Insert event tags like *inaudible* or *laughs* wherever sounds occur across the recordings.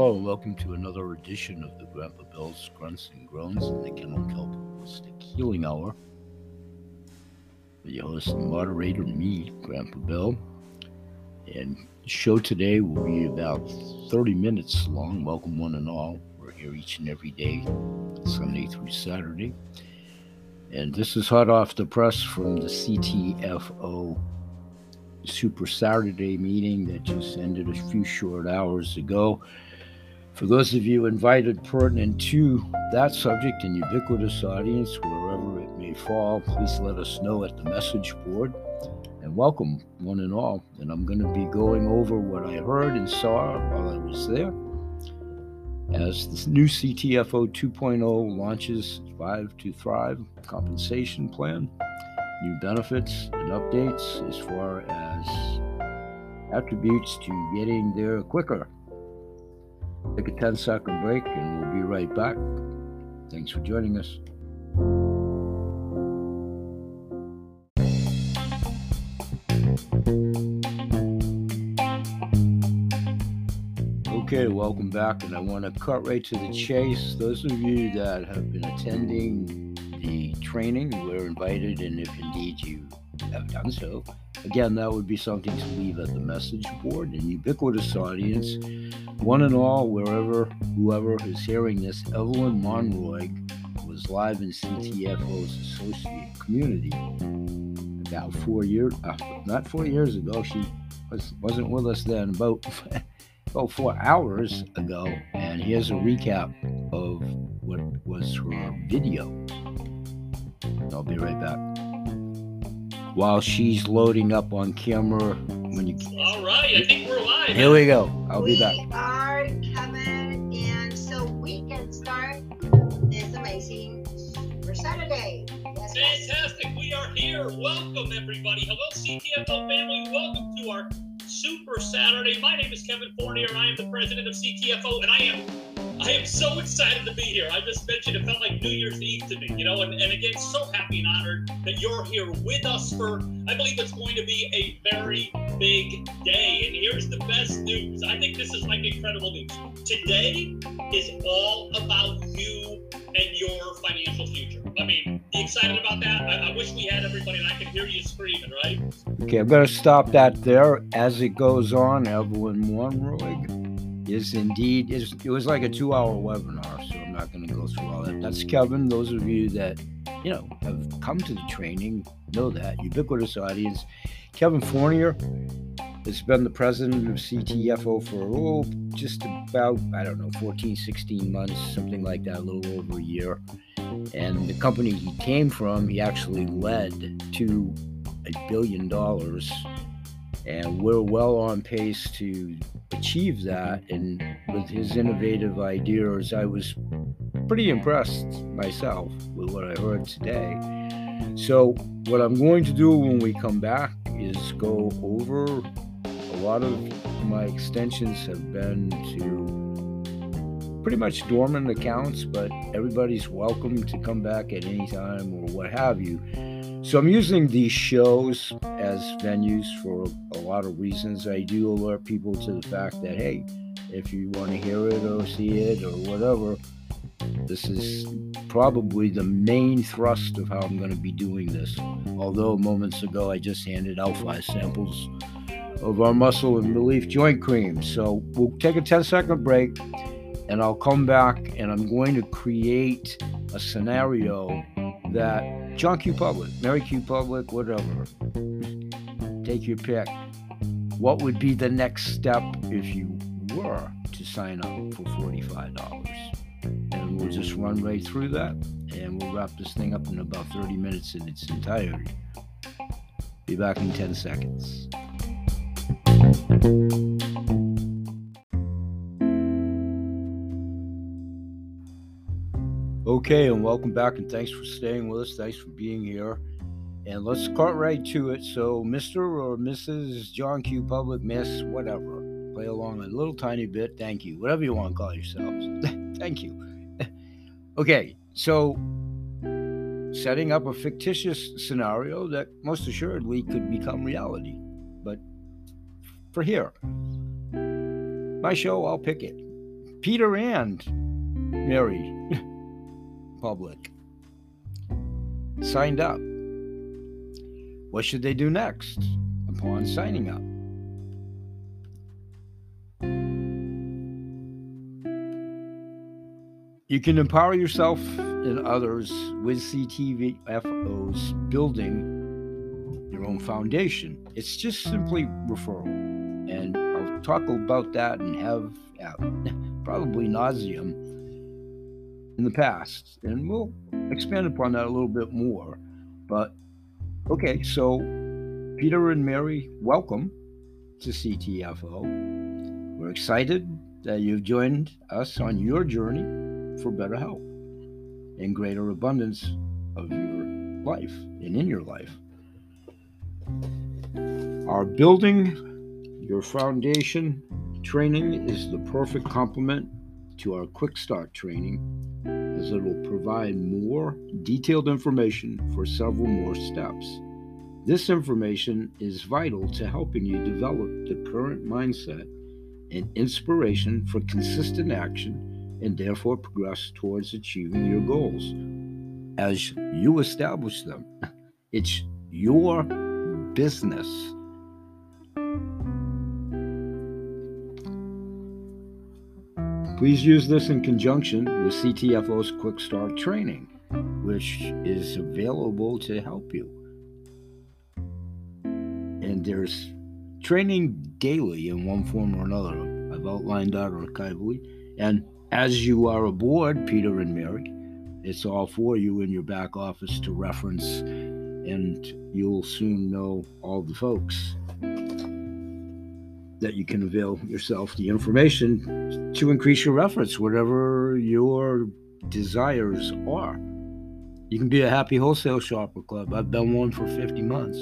Hello, welcome to another edition of the Grandpa Bill's Grunts and Groans and the Kennel Kelp Holistic Healing Hour. With your host and moderator, me, Grandpa Bill. And the show today will be about 30 minutes long. Welcome, one and all. We're here each and every day, Sunday through Saturday. And this is hot off the press from the CTFO Super Saturday meeting that just ended a few short hours ago. For those of you invited pertinent to that subject and ubiquitous audience, wherever it may fall, please let us know at the message board. And welcome, one and all. And I'm going to be going over what I heard and saw while I was there. As the new CTFO 2.0 launches Five to Thrive compensation plan, new benefits and updates as far as attributes to getting there quicker. Take a 10 second break and we'll be right back. Thanks for joining us. Okay, welcome back, and I want to cut right to the chase. Those of you that have been attending the training, we're invited, and if indeed you have done so, again, that would be something to leave at the message board and ubiquitous audience. One and all, wherever, whoever is hearing this, Evelyn Monroy was live in CTFO's associate community about four years, uh, not four years ago. She was, wasn't with us then, about, *laughs* about four hours ago. And here's a recap of what was her video. I'll be right back. While she's loading up on camera, when you All right, I think we're live. here we go. I'll be we back. Welcome, everybody. Hello, CTFO family. Welcome to our Super Saturday. My name is Kevin Fournier. I am the president of CTFO, and I am I am so excited to be here. I just mentioned it felt like New Year's Eve to me, you know, and, and again, so happy and honored that you're here with us for, I believe it's going to be a very big day. And here's the best news. I think this is like incredible news. Today is all about you and your financial future. I mean, excited about that? I, I wish we had everybody and I could hear you screaming, right? Okay, I'm going to stop that there. As it goes on, Evelyn Monroy is indeed is it was like a two-hour webinar, so I'm not going to go through all that. That's Kevin. Those of you that you know have come to the training know that ubiquitous audience. Kevin Fournier has been the president of CTFO for oh, just about I don't know 14, 16 months, something like that, a little over a year. And the company he came from, he actually led to a billion dollars. And we're well on pace to achieve that. And with his innovative ideas i was pretty impressed myself with what i heard today. So what i'm going to do when we come back is go over lot of my extensions have been to pretty much dormant accounts but everybody's welcome to come back at any time or what have you so I'm using these shows as venues for a lot of reasons. I do alert people to the fact that hey, if you want to hear it or see it or whatever, this is probably the main thrust of how I'm going to be doing this. Although moments ago I just handed out five samples of our muscle and relief joint cream. So we'll take a 10 second break and I'll come back and I'm going to create a scenario that John Q. Public, Mary Q. Public, whatever, take your pick. What would be the next step if you were to sign up for $45? And we'll just run right through that and we'll wrap this thing up in about 30 minutes in its entirety. Be back in 10 seconds. Okay, and welcome back, and thanks for staying with us. Thanks for being here. And let's cut right to it. So, Mr. or Mrs. John Q. Public, Miss, whatever, play along a little tiny bit. Thank you. Whatever you want to call yourselves. *laughs* Thank you. *laughs* okay, so setting up a fictitious scenario that most assuredly could become reality. For here, my show, I'll pick it. Peter and Mary *laughs* Public signed up. What should they do next upon signing up? You can empower yourself and others with CTFO's building your own foundation. It's just simply referral. Talk about that and have probably nauseum in the past. And we'll expand upon that a little bit more. But okay, so Peter and Mary, welcome to CTFO. We're excited that you've joined us on your journey for better health and greater abundance of your life and in your life. Our building your foundation training is the perfect complement to our quick start training as it will provide more detailed information for several more steps. This information is vital to helping you develop the current mindset and inspiration for consistent action and therefore progress towards achieving your goals as you establish them. *laughs* It's your business. Please use this in conjunction with CTFO's Quick Start training, which is available to help you. And there's training daily in one form or another. I've outlined that archivally. And as you are aboard, Peter and Mary, it's all for you in your back office to reference, and you'll soon know all the folks that you can avail yourself the information to increase your efforts, whatever your desires are. You can be a happy wholesale shopper club. I've been one for 50 months.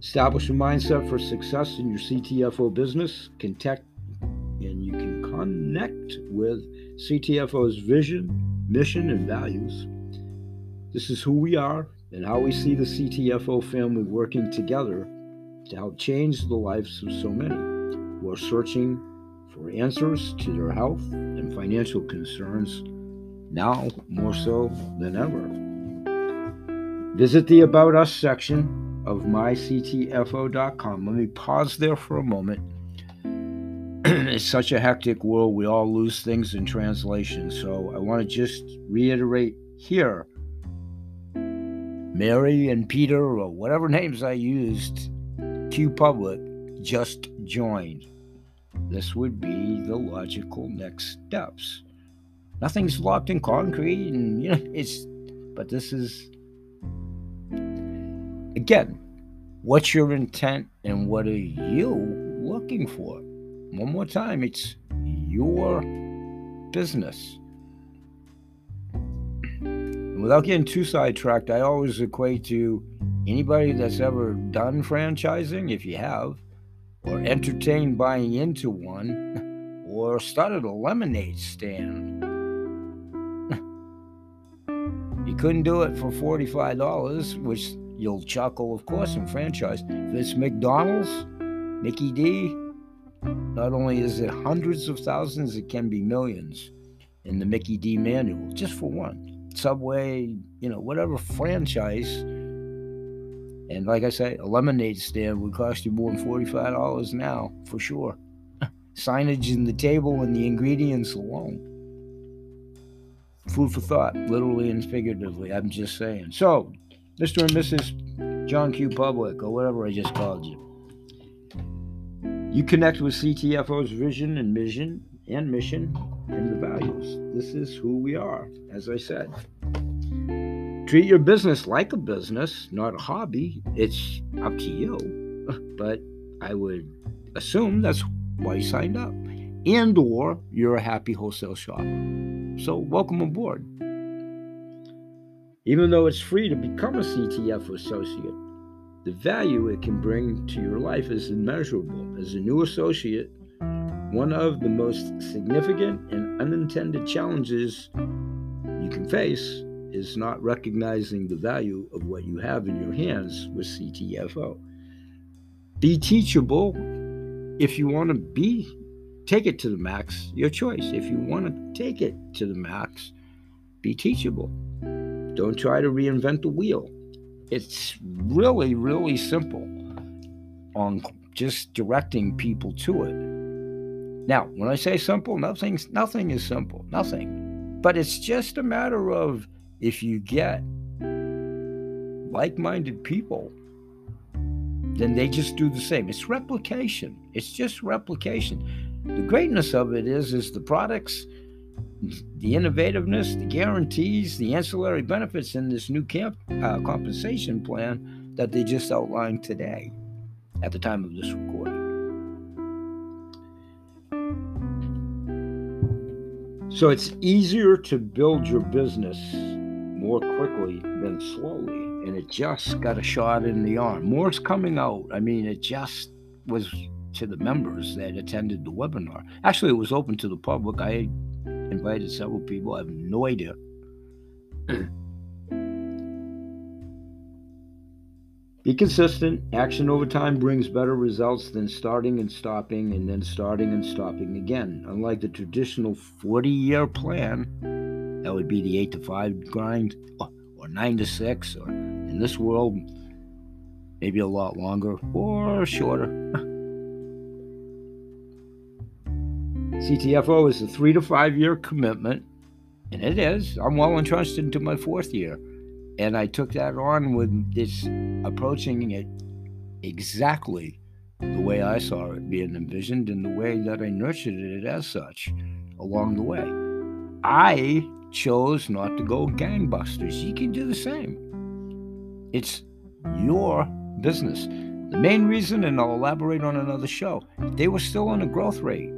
Establish a mindset for success in your CTFO business. Contact and you can connect with CTFO's vision, mission, and values. This is who we are and how we see the CTFO family working together to help change the lives of so many who are searching for answers to their health and financial concerns now more so than ever. Visit the About Us section of myctfo.com. Let me pause there for a moment *clears throat* it's such a hectic world. We all lose things in translation. So I want to just reiterate here Mary and Peter, or whatever names I used, Q Public, just joined. This would be the logical next steps. Nothing's locked in concrete, and you know, it's, but this is, again, what's your intent and what are you looking for? One more time, it's your business. Without getting too sidetracked, I always equate to anybody that's ever done franchising, if you have, or entertained buying into one, *laughs* or started a lemonade stand. *laughs* you couldn't do it for $45, which you'll chuckle, of course, in franchise. If it's McDonald's, Mickey D, not only is it hundreds of thousands, it can be millions in the Mickey D manual, just for one. Subway, you know, whatever franchise. And like I say, a lemonade stand would cost you more than $45 now, for sure. *laughs* Signage in the table and the ingredients alone. Food for thought, literally and figuratively. I'm just saying. So, Mr. and Mrs. John Q. Public, or whatever I just called you. You connect with CTFO's vision and mission and mission and the values. This is who we are, as I said. Treat your business like a business, not a hobby. It's up to you. *laughs* But I would assume that's why you signed up. And or you're a happy wholesale shopper. So welcome aboard. Even though it's free to become a CTF associate, the value it can bring to your life is immeasurable. As a new associate, one of the most significant and unintended challenges you can face is not recognizing the value of what you have in your hands with CTFO. Be teachable if you want to be take it to the max, your choice. If you want to take it to the max, be teachable. Don't try to reinvent the wheel. It's really, really simple on just directing people to it. Now, when I say simple, nothing's nothing is simple. Nothing. But it's just a matter of if you get like-minded people, then they just do the same. It's replication. It's just replication. The greatness of it is is the products the innovativeness, the guarantees, the ancillary benefits in this new camp uh, compensation plan that they just outlined today at the time of this recording. So it's easier to build your business more quickly than slowly. And it just got a shot in the arm. More's coming out. I mean, it just was to the members that attended the webinar. Actually, it was open to the public. I invited several people. I have no idea. *clears throat* Be consistent. Action over time brings better results than starting and stopping and then starting and stopping again. Unlike the traditional 40 year plan, that would be the 8 to 5 grind or, or 9 to 6, or in this world, maybe a lot longer or shorter. *laughs* CTFO is a three to five year commitment, and it is. I'm well entrenched into my fourth year. And I took that on with this approaching it exactly the way I saw it being envisioned and the way that I nurtured it as such along the way. I chose not to go gangbusters. You can do the same. It's your business. The main reason, and I'll elaborate on another show, they were still on a growth rate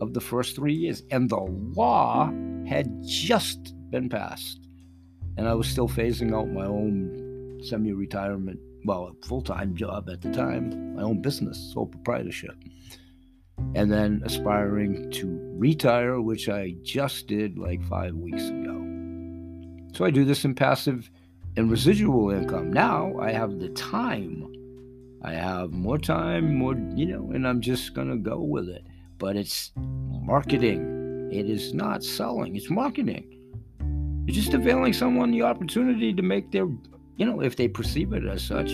of the first three years. And the law had just been passed. And I was still phasing out my own semi retirement, well, full time job at the time, my own business, sole proprietorship. And then aspiring to retire, which I just did like five weeks ago. So I do this in passive and residual income. Now I have the time. I have more time, more, you know, and I'm just going to go with it but it's marketing. It is not selling, it's marketing. You're just availing someone the opportunity to make their, you know, if they perceive it as such.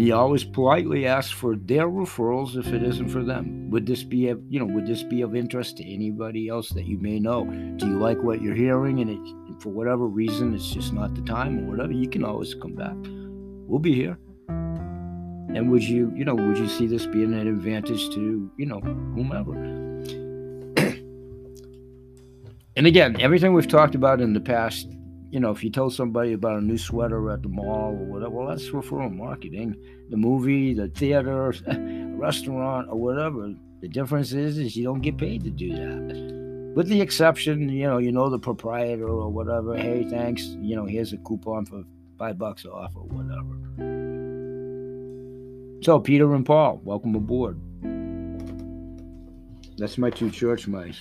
He always politely asks for their referrals if it isn't for them. Would this be, a, you know, would this be of interest to anybody else that you may know? Do you like what you're hearing, and it, for whatever reason, it's just not the time or whatever? You can always come back. We'll be here. And would you, you know, would you see this being an advantage to, you know, whomever? *clears throat* and again, everything we've talked about in the past, you know, if you tell somebody about a new sweater at the mall or whatever, well, that's referral marketing. The movie, the theater, *laughs* restaurant, or whatever. The difference is, is you don't get paid to do that. With the exception, you know, you know the proprietor or whatever. Hey, thanks. You know, here's a coupon for five bucks off or whatever. So, Peter and Paul, welcome aboard. That's my two church mice.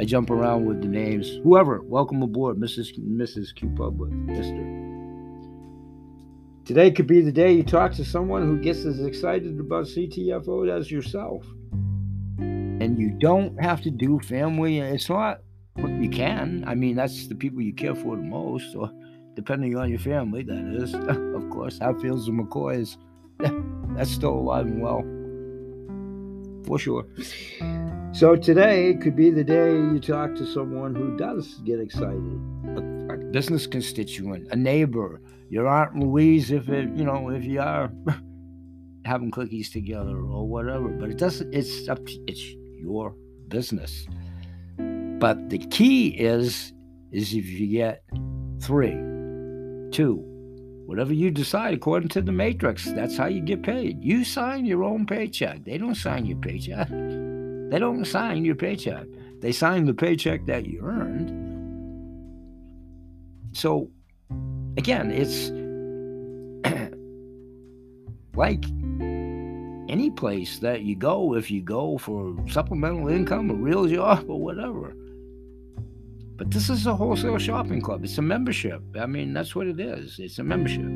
I jump around with the names. Whoever, welcome aboard, Mrs. Mrs. Q Public, Mister. Today could be the day you talk to someone who gets as excited about CTFO as yourself. And you don't have to do family. It's not you can. I mean, that's the people you care for the most, or depending on your family, that is. *laughs* of course, Hatfields and McCoys *laughs* that's still alive and well, for sure. So today could be the day you talk to someone who does get excited, a, a business constituent, a neighbor, your aunt Louise, if it, you know, if you are *laughs* having cookies together or whatever. But it doesn't. It's up. To, it's your business. But the key is, is if you get three, two, Whatever you decide according to the matrix, that's how you get paid. You sign your own paycheck. They don't sign your paycheck. They don't sign your paycheck. They sign the paycheck that you earned. So, again, it's *clears throat* like any place that you go if you go for supplemental income, a real job, or whatever. But this is a wholesale shopping club. It's a membership. I mean, that's what it is. It's a membership.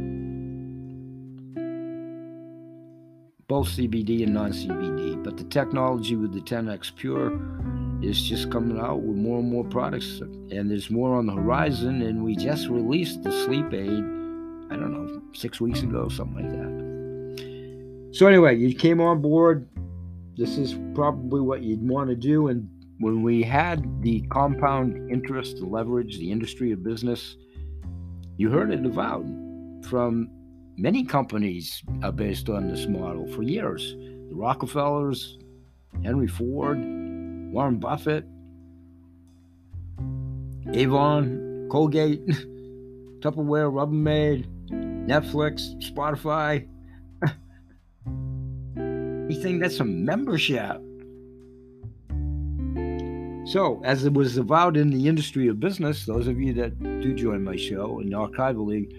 both CBD and non CBD. But the technology with the 10X Pure is just coming out with more and more products, and there's more on the horizon. And we just released the sleep aid, I don't know, six weeks ago, something like that. So, anyway, you came on board. This is probably what you'd want to do. And when we had the compound interest the leverage, the industry of business, you heard it avowed from many companies are based on this model for years. The Rockefellers, Henry Ford, Warren Buffett, Avon, Colgate, *laughs* Tupperware, Rubbermaid, Netflix, Spotify. *laughs* Anything that's a membership. So, as it was avowed in the industry of business, those of you that do join my show in and archivally,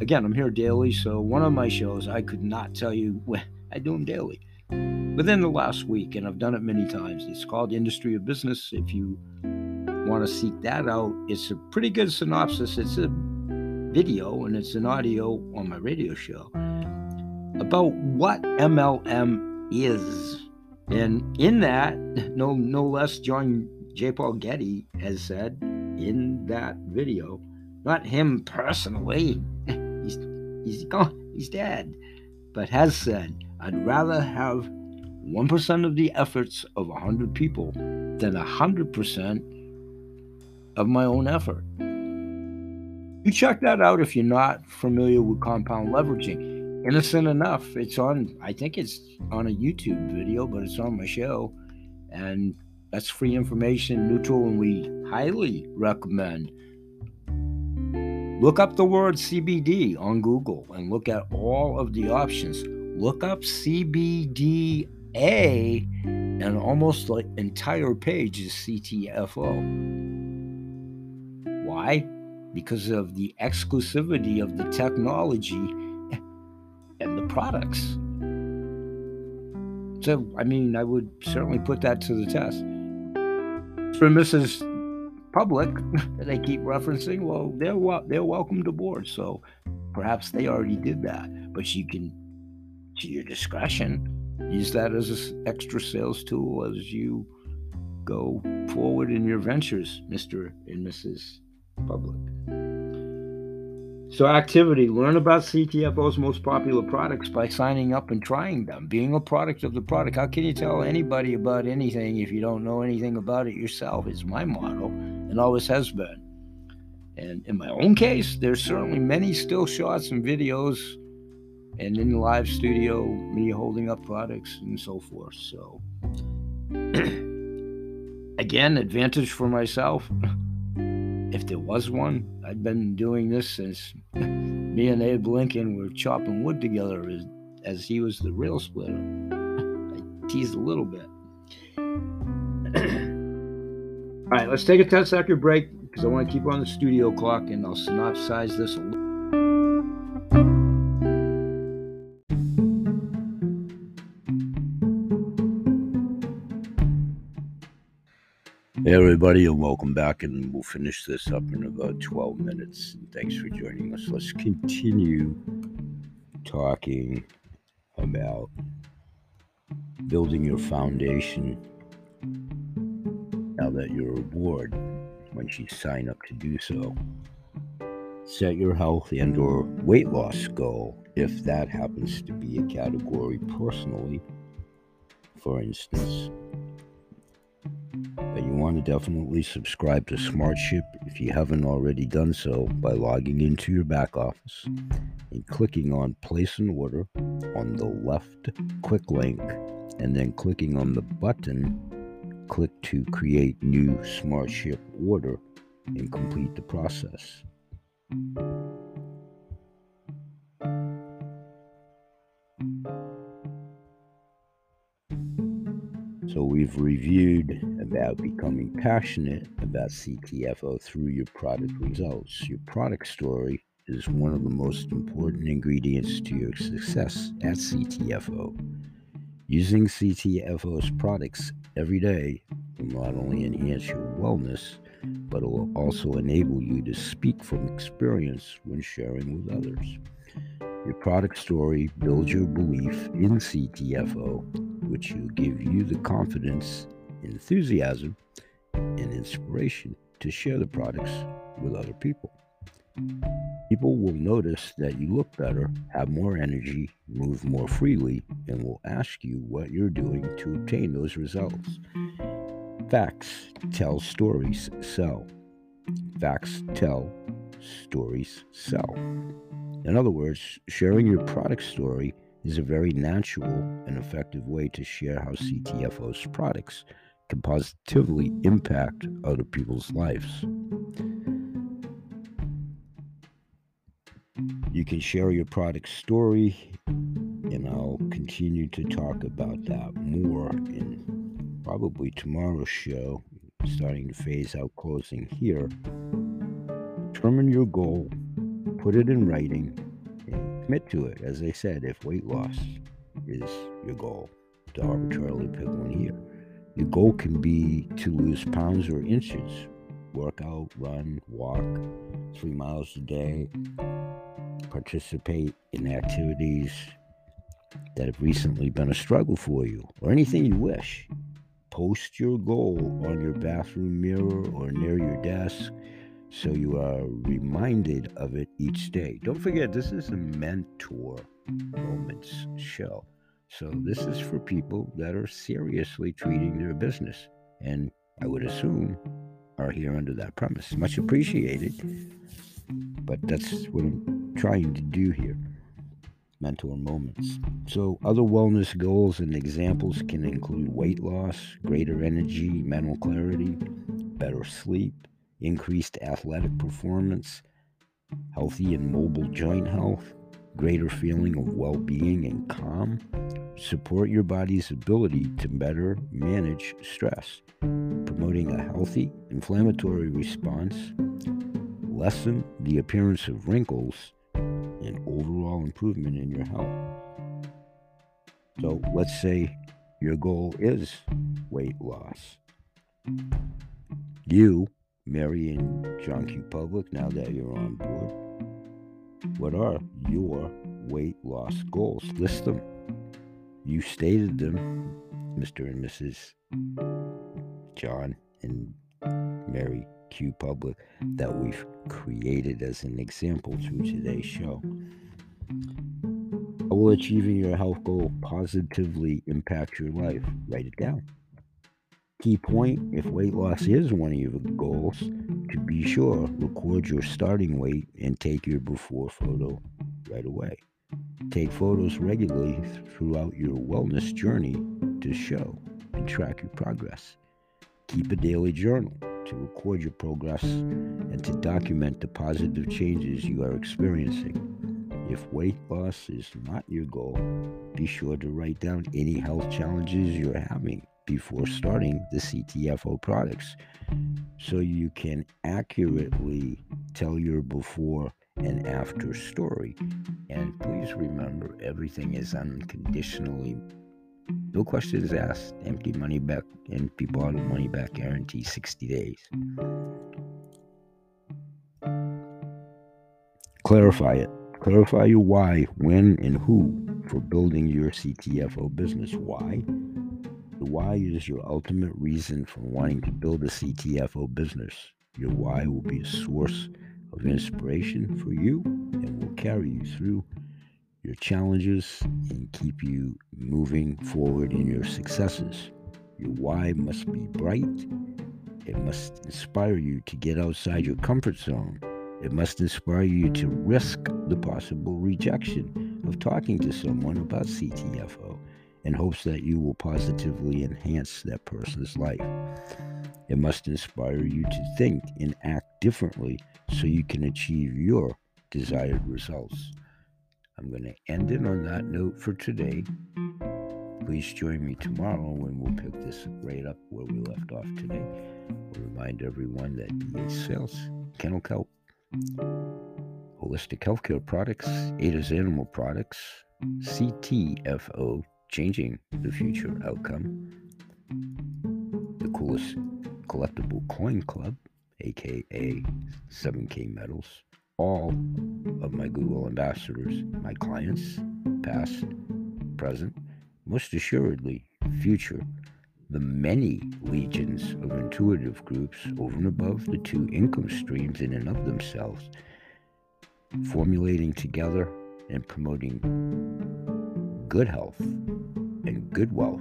again, I'm here daily. So, one of my shows, I could not tell you *laughs* when I do them daily within the last week, and I've done it many times. It's called Industry of Business. If you want to seek that out, it's a pretty good synopsis. It's a video and it's an audio on my radio show about what MLM is. And in that, no no less, John J. Paul Getty has said in that video, not him personally, *laughs* he's he's gone, he's dead, but has said, I'd rather have 1% of the efforts of 100 people than 100% of my own effort. You check that out if you're not familiar with compound leveraging. Innocent enough, it's on, I think it's on a YouTube video, but it's on my show. And that's free information, neutral, and we highly recommend. Look up the word CBD on Google and look at all of the options. Look up CBD a, and almost the entire page is CTFO. Why? Because of the exclusivity of the technology and the products. So, I mean, I would certainly put that to the test. For Mrs. Public that they keep referencing, well, they're they're welcomed aboard. So, perhaps they already did that, but you can, to your discretion, use that as an extra sales tool as you go forward in your ventures, Mr. and Mrs. Public. So, activity learn about CTFO's most popular products by signing up and trying them, being a product of the product. How can you tell anybody about anything if you don't know anything about it yourself? Is my motto and always has been. And in my own case, there's certainly many still shots and videos and in the live studio, me holding up products and so forth. So, *clears throat* again, advantage for myself. If there was one, I'd been doing this since *laughs* me and Abe Lincoln were chopping wood together as, as he was the rail splitter. *laughs* I teased a little bit. *clears throat* All right, let's take a 10 second break because I want to keep on the studio clock and I'll synopsize this a little. Hey, everybody, and welcome back. And we'll finish this up in about 12 minutes. And thanks for joining us. Let's continue talking about building your foundation now that you're aboard once you sign up to do so set your health and or weight loss goal if that happens to be a category personally for instance want to definitely subscribe to SmartShip if you haven't already done so by logging into your back office and clicking on Place an Order on the left quick link and then clicking on the button click to create new SmartShip order and complete the process. So we've reviewed about becoming passionate about CTFO through your product results. Your product story is one of the most important ingredients to your success at CTFO. Using CTFO's products every day will not only enhance your wellness, but it will also enable you to speak from experience when sharing with others. Your product story builds your belief in CTFO, which will give you the confidence, enthusiasm, and inspiration to share the products with other people. People will notice that you look better, have more energy, move more freely, and will ask you what you're doing to obtain those results. Facts tell stories sell. Facts tell stories sell. In other words, sharing your product story is a very natural and effective way to share how CTFO's products can positively impact other people's lives. You can share your product story, and I'll continue to talk about that more in probably tomorrow's show, starting to phase out closing here. Determine your goal, put it in writing, and commit to it. As I said, if weight loss is your goal, to arbitrarily pick one here. Your goal can be to lose pounds or inches, work out, run, walk three miles a day, participate in activities that have recently been a struggle for you, or anything you wish. Post your goal on your bathroom mirror or near your desk so you are reminded of it each day. Don't forget, this is a mentor moments show. So, this is for people that are seriously treating their business. And I would assume are here under that premise. Much appreciated. But that's what I'm trying to do here mentor moments. So, other wellness goals and examples can include weight loss, greater energy, mental clarity, better sleep, increased athletic performance, healthy and mobile joint health, greater feeling of well being and calm, support your body's ability to better manage stress, promoting a healthy inflammatory response, lessen the appearance of wrinkles, and overall improvement in your health. So let's say your goal is weight loss. You, Mary and John Q. Public, now that you're on board, what are your weight loss goals? List them. You stated them, Mr. and Mrs. John and Mary Q Public, that we've created as an example through today's show. How will achieving your health goal positively impact your life? Write it down. Key point if weight loss is one of your goals, to be sure, record your starting weight and take your before photo right away. Take photos regularly throughout your wellness journey to show and track your progress. Keep a daily journal to record your progress and to document the positive changes you are experiencing. If weight loss is not your goal, be sure to write down any health challenges you're having before starting the CTFO products so you can accurately tell your before and after story. And please remember, everything is unconditionally, no questions asked, empty money back, empty bottle money back guarantee 60 days. Clarify it. Clarify your why, when, and who for building your CTFO business. Why? The why is your ultimate reason for wanting to build a CTFO business. Your why will be a source of inspiration for you and will carry you through your challenges and keep you moving forward in your successes. Your why must be bright. It must inspire you to get outside your comfort zone. It must inspire you to risk the possible rejection of talking to someone about CTFO in hopes that you will positively enhance that person's life. It must inspire you to think and act differently so you can achieve your desired results. I'm going to end it on that note for today. Please join me tomorrow when we'll pick this right up where we left off today. We'll remind everyone that EH Sales, Kennel Kelp, Holistic Healthcare Products, Ada's Animal Products, CTFO, Changing the Future Outcome, the coolest collectible coin club, aka 7K Metals, all of my Google ambassadors, my clients, past, present, most assuredly future, the many legions of intuitive groups over and above the two income streams in and of themselves, formulating together and promoting good health and good wealth.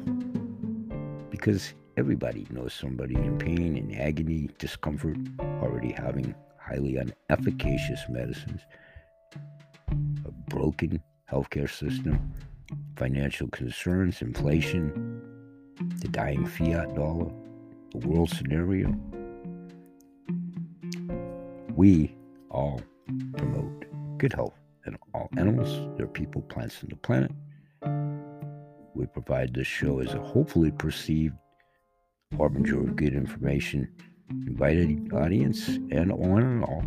Because everybody knows somebody in pain and agony, discomfort, already having highly inefficacious medicines, a broken healthcare system, financial concerns, inflation, the dying fiat dollar, the world scenario. We all promote good health in all animals, their people, plants, and the planet. We provide this show as a hopefully perceived harbinger of good information, invited audience, and on and all.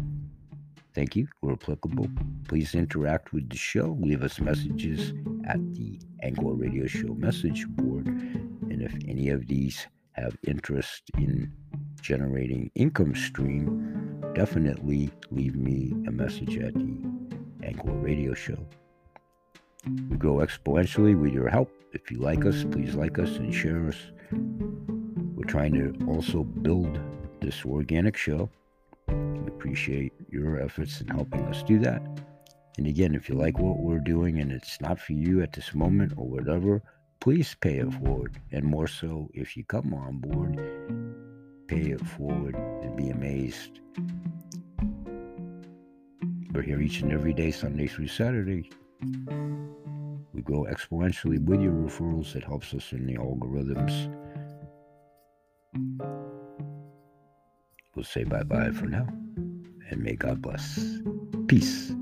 Thank you, We're applicable. Please interact with the show. Leave us messages at the Anglo Radio Show message board. And if any of these have interest in generating income stream, definitely leave me a message at the Anglo Radio Show. We grow exponentially with your help. If you like us, please like us and share us. We're trying to also build this organic show we appreciate your efforts in helping us do that. And again, if you like what we're doing and it's not for you at this moment or whatever, please pay it forward. And more so, if you come on board, pay it forward and be amazed. We're here each and every day, Sunday through Saturday. We grow exponentially with your referrals. It helps us in the algorithms. We'll say bye bye for now. And may God bless. Peace.